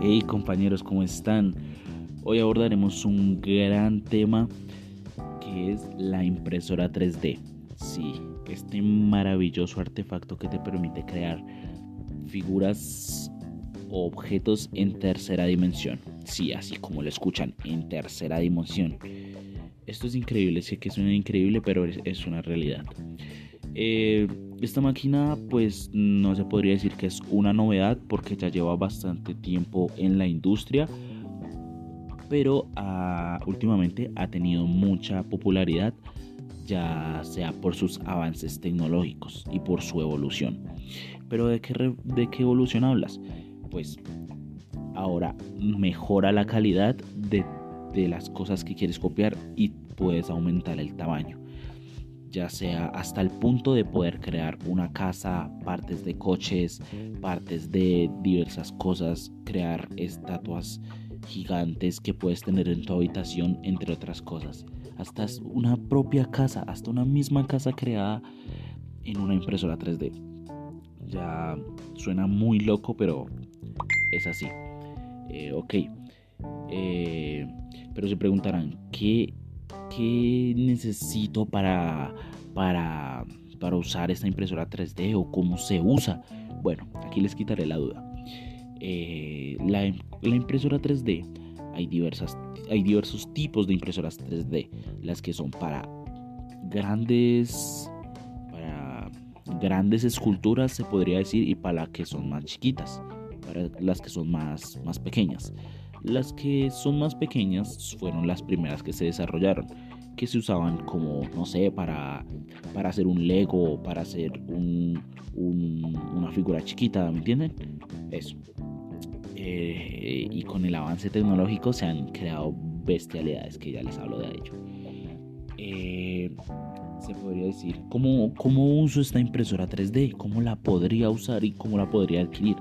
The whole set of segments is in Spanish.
Hey compañeros, ¿cómo están? Hoy abordaremos un gran tema que es la impresora 3D. Sí, este maravilloso artefacto que te permite crear figuras o objetos en tercera dimensión. Sí, así como lo escuchan, en tercera dimensión. Esto es increíble, sé que suena increíble, pero es, una realidad. Eh, esta máquina pues no se podría decir que es una novedad porque ya lleva bastante tiempo en la industria, pero ah, últimamente ha tenido mucha popularidad ya sea por sus avances tecnológicos y por su evolución. Pero ¿de qué, de qué evolución hablas? Pues ahora mejora la calidad de, de las cosas que quieres copiar y puedes aumentar el tamaño ya sea hasta el punto de poder crear una casa, partes de coches, partes de diversas cosas, crear estatuas gigantes que puedes tener en tu habitación, entre otras cosas. Hasta una propia casa, hasta una misma casa creada en una impresora 3D. Ya suena muy loco, pero es así. Eh, ok. Eh, pero se preguntarán, ¿qué qué necesito para, para, para usar esta impresora 3D o cómo se usa. Bueno, aquí les quitaré la duda. Eh, la, impresora 3D hay, diversas, hay diversos tipos de impresoras 3D. Las que son para grandes grandes esculturas se podría decir y para las que son más chiquitas, para las que son más, más pequeñas. Las que son más pequeñas fueron las primeras que se desarrollaron, que se usaban como, no sé, para, para hacer un Lego, para hacer una figura chiquita, ¿me entienden? Eso. Eh, y con el avance tecnológico se han creado bestialidades, que ya les hablo de ello. Eh, se podría decir, ¿cómo, ¿cómo uso esta impresora 3D? ¿Cómo la podría usar y cómo la podría adquirir?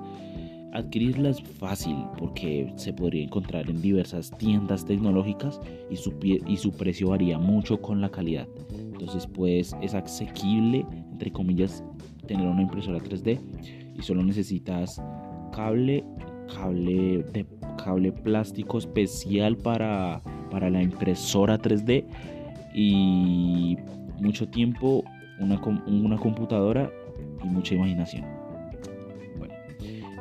Adquirirla es fácil porque se podría encontrar en diversas tiendas tecnológicas y su, y su precio varía mucho con la calidad. Entonces pues es asequible, entre comillas, tener una impresora 3D y solo necesitas cable, cable cable plástico especial para, para la impresora 3D y mucho tiempo, una, una computadora y mucha imaginación.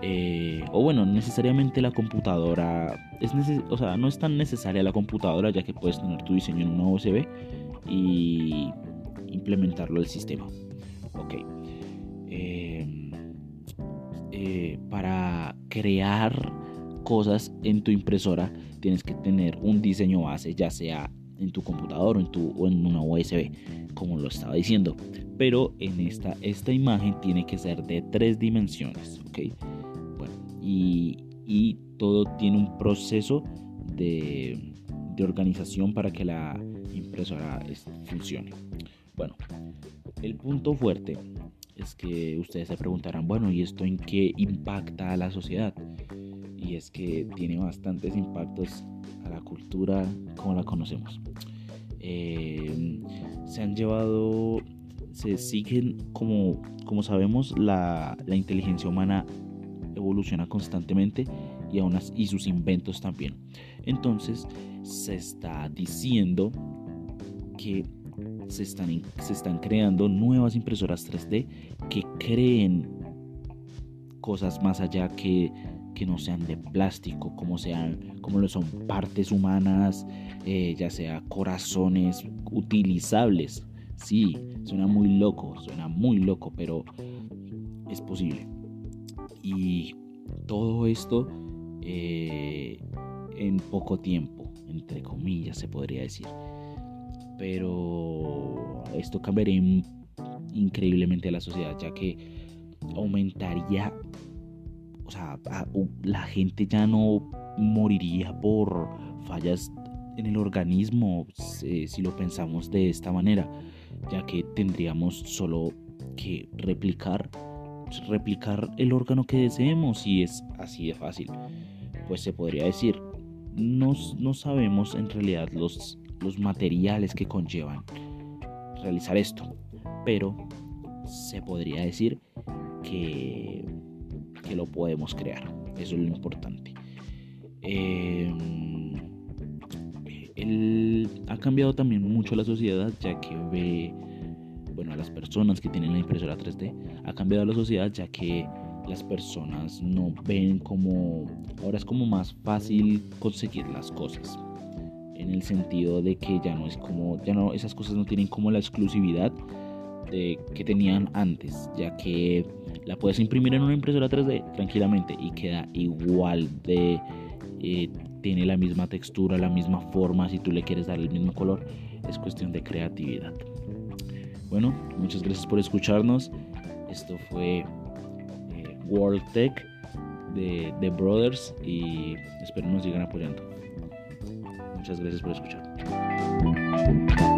Eh, o bueno, necesariamente la computadora, es o sea, no es tan necesaria la computadora ya que puedes tener tu diseño en una USB y implementarlo al sistema. Ok. Em, eh, para crear cosas en tu impresora tienes que tener un diseño base, ya sea en tu computador o en, tu, o en una USB, como lo estaba diciendo. Pero en esta, esta imagen tiene que ser de tres dimensiones, ¿ok? Y, todo tiene un proceso de, organización para que la impresora funcione. Bueno, el punto fuerte es que ustedes se preguntarán, bueno, ¿y esto en qué impacta a la sociedad? Y es que tiene bastantes impactos a la cultura como la conocemos. Eh, se han llevado, se siguen, como, como sabemos, la, la inteligencia humana evoluciona constantemente y, aún y sus inventos también. Entonces se está diciendo que se están, se están creando nuevas impresoras 3D que creen cosas más allá que, que no sean de plástico, como sean, como lo son partes humanas, eh, ya sea corazones utilizables. Sí, suena muy loco, suena muy loco, pero es posible. Y todo esto eh, en poco tiempo, entre comillas se podría decir. Pero esto cambiaría increíblemente a la sociedad, ya que aumentaría, o sea, la gente ya no moriría por fallas en el organismo si lo pensamos de esta manera, ya que tendríamos solo que replicar replicar el órgano que deseemos y es así de fácil. Pues se podría decir, no, no sabemos en realidad los, los materiales que conllevan realizar esto, pero se podría decir que, que lo podemos crear. Eso es lo importante. Em, él ha cambiado también mucho la sociedad ya que ve, bueno, a las personas que tienen la impresora 3D, ha cambiado la sociedad ya que las personas no ven como, ahora es como más fácil conseguir las cosas. En el sentido de que ya no es como, ya no, esas cosas no tienen como la exclusividad de, que tenían antes, ya que la puedes imprimir en una impresora 3D tranquilamente y queda igual de eh, tiene la misma textura, la misma forma, si tú le quieres dar el mismo color, es cuestión de creatividad. Bueno, muchas gracias por escucharnos. Esto fue eh, World Tech de The Brothers y espero nos sigan apoyando. Muchas gracias por escuchar.